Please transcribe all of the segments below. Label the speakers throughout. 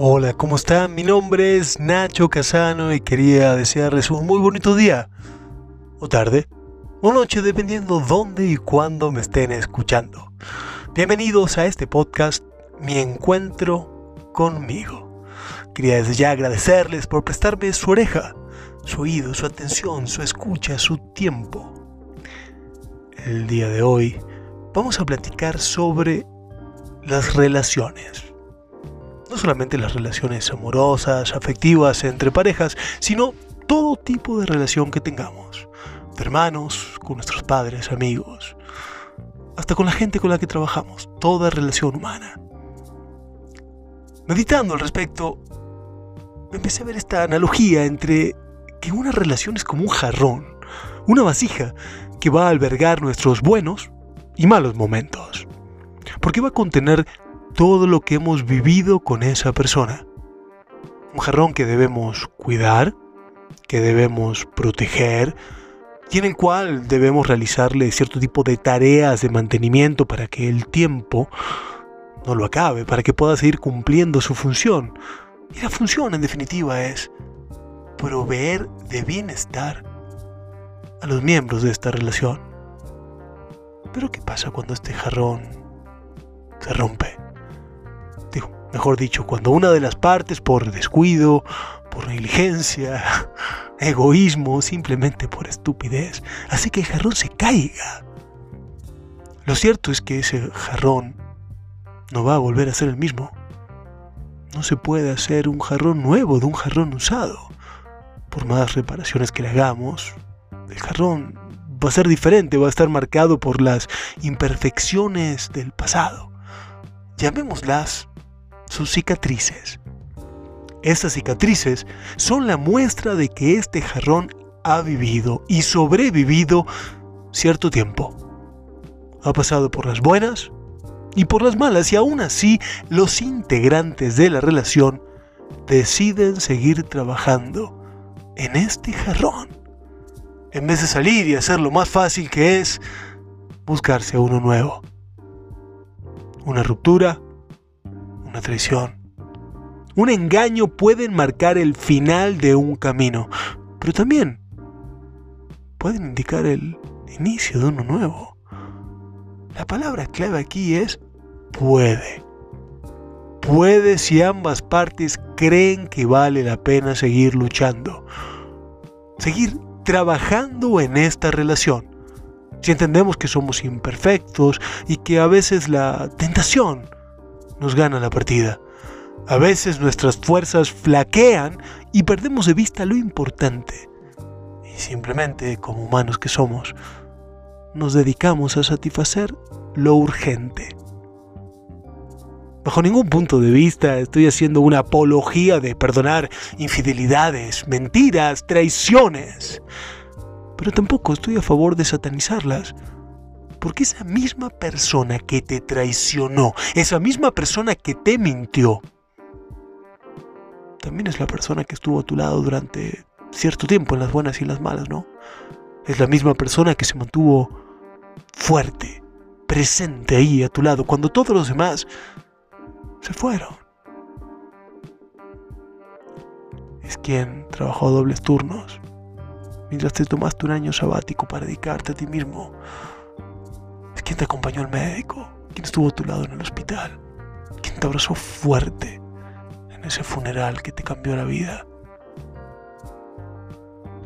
Speaker 1: Hola, ¿cómo están? Mi nombre es Nacho Casano y quería desearles un muy bonito día, o tarde, o noche, dependiendo dónde y cuándo me estén escuchando. Bienvenidos a este podcast, Mi Encuentro conmigo. Quería desde ya agradecerles por prestarme su oreja, su oído, su atención, su escucha, su tiempo. El día de hoy vamos a platicar sobre las relaciones solamente las relaciones amorosas, afectivas entre parejas, sino todo tipo de relación que tengamos. De hermanos, con nuestros padres, amigos, hasta con la gente con la que trabajamos, toda relación humana. Meditando al respecto, empecé a ver esta analogía entre que una relación es como un jarrón, una vasija que va a albergar nuestros buenos y malos momentos. Porque va a contener todo lo que hemos vivido con esa persona. Un jarrón que debemos cuidar, que debemos proteger y en el cual debemos realizarle cierto tipo de tareas de mantenimiento para que el tiempo no lo acabe, para que pueda seguir cumpliendo su función. Y la función en definitiva es proveer de bienestar a los miembros de esta relación. Pero ¿qué pasa cuando este jarrón se rompe? Mejor dicho, cuando una de las partes por descuido, por negligencia, egoísmo, simplemente por estupidez, hace que el jarrón se caiga. Lo cierto es que ese jarrón no va a volver a ser el mismo. No se puede hacer un jarrón nuevo de un jarrón usado. Por más reparaciones que le hagamos, el jarrón va a ser diferente, va a estar marcado por las imperfecciones del pasado. Llamémoslas sus cicatrices. Estas cicatrices son la muestra de que este jarrón ha vivido y sobrevivido cierto tiempo. Ha pasado por las buenas y por las malas y aún así los integrantes de la relación deciden seguir trabajando en este jarrón. En vez de salir y hacer lo más fácil que es buscarse uno nuevo. Una ruptura una traición. Un engaño pueden marcar el final de un camino, pero también pueden indicar el inicio de uno nuevo. La palabra clave aquí es puede. Puede si ambas partes creen que vale la pena seguir luchando. Seguir trabajando en esta relación. Si entendemos que somos imperfectos y que a veces la tentación nos gana la partida. A veces nuestras fuerzas flaquean y perdemos de vista lo importante. Y simplemente, como humanos que somos, nos dedicamos a satisfacer lo urgente. Bajo ningún punto de vista estoy haciendo una apología de perdonar infidelidades, mentiras, traiciones. Pero tampoco estoy a favor de satanizarlas porque esa misma persona que te traicionó, esa misma persona que te mintió, también es la persona que estuvo a tu lado durante cierto tiempo en las buenas y en las malas, ¿no? Es la misma persona que se mantuvo fuerte, presente ahí a tu lado, cuando todos los demás se fueron. Es quien trabajó dobles turnos, mientras te tomaste un año sabático para dedicarte a ti mismo ¿Quién te acompañó al médico? ¿Quién estuvo a tu lado en el hospital? ¿Quién te abrazó fuerte en ese funeral que te cambió la vida?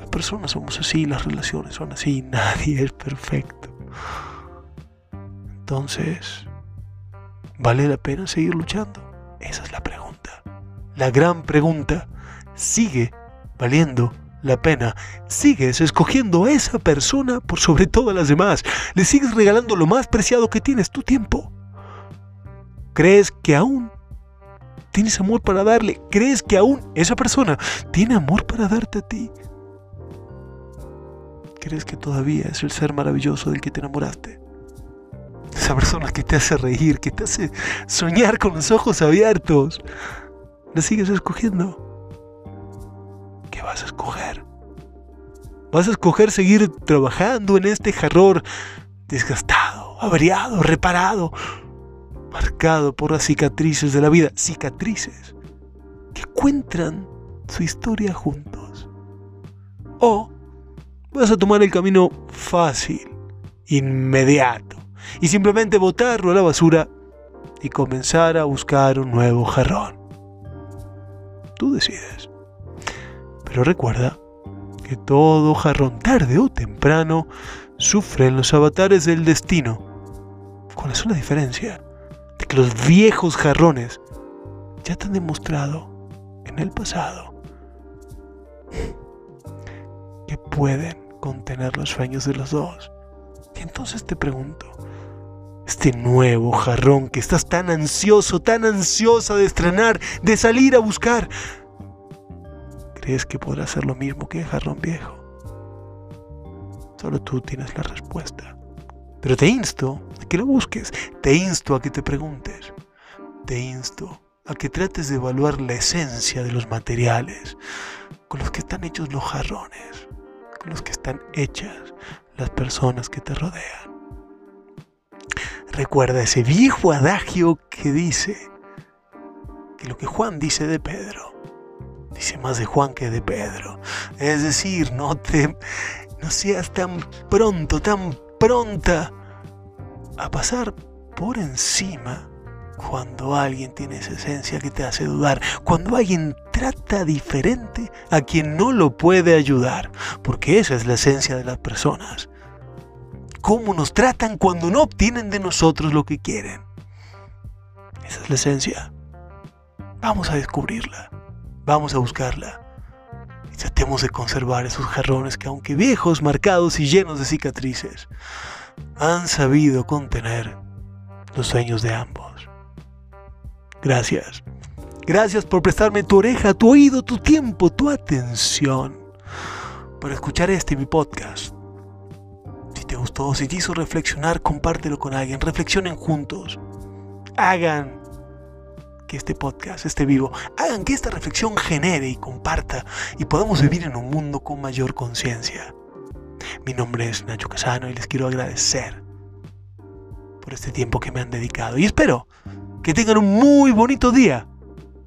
Speaker 1: Las personas somos así, las relaciones son así, nadie es perfecto. Entonces, ¿vale la pena seguir luchando? Esa es la pregunta. La gran pregunta, ¿sigue valiendo la pena. Sigues escogiendo a esa persona por sobre todas las demás. Le sigues regalando lo más preciado que tienes, tu tiempo. ¿Crees que aún tienes amor para darle? ¿Crees que aún esa persona tiene amor para darte a ti? ¿Crees que todavía es el ser maravilloso del que te enamoraste? Esa persona que te hace reír, que te hace soñar con los ojos abiertos. ¿La sigues escogiendo? Vas a escoger? ¿Vas a escoger seguir trabajando en este jarrón desgastado, averiado, reparado, marcado por las cicatrices de la vida? Cicatrices que cuentan su historia juntos. O vas a tomar el camino fácil, inmediato, y simplemente botarlo a la basura y comenzar a buscar un nuevo jarrón. Tú decides. Pero recuerda que todo jarrón tarde o temprano sufre en los avatares del destino. Con la sola diferencia de que los viejos jarrones ya te han demostrado en el pasado que pueden contener los sueños de los dos. Y entonces te pregunto, este nuevo jarrón que estás tan ansioso, tan ansiosa de estrenar, de salir a buscar, ¿crees que podrá ser lo mismo que el jarrón viejo? Solo tú tienes la respuesta. Pero te insto a que lo busques, te insto a que te preguntes, te insto a que trates de evaluar la esencia de los materiales con los que están hechos los jarrones, con los que están hechas las personas que te rodean. Recuerda ese viejo adagio que dice que lo que Juan dice de Pedro, dice más de Juan que de Pedro. Es decir, no te no seas tan pronto, tan pronta a pasar por encima cuando alguien tiene esa esencia que te hace dudar, cuando alguien trata diferente a quien no lo puede ayudar, porque esa es la esencia de las personas. Cómo nos tratan cuando no obtienen de nosotros lo que quieren. Esa es la esencia. Vamos a descubrirla, vamos a buscarla y tratemos de conservar esos jarrones que aunque viejos, marcados y llenos de cicatrices, han sabido contener los sueños de ambos. Gracias. Gracias por prestarme tu oreja, tu oído, tu tiempo, tu atención para escuchar este mi podcast. Si te gustó, si te hizo reflexionar, compártelo con alguien. Reflexionen juntos. Hagan que este podcast esté vivo. Hagan que esta reflexión genere y comparta y podamos vivir en un mundo con mayor conciencia. Mi nombre es Nacho Casano y les quiero agradecer por este tiempo que me han dedicado. Y espero que tengan un muy bonito día,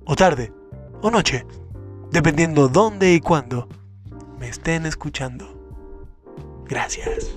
Speaker 1: o tarde, o noche, dependiendo dónde y cuándo me estén escuchando. Gracias.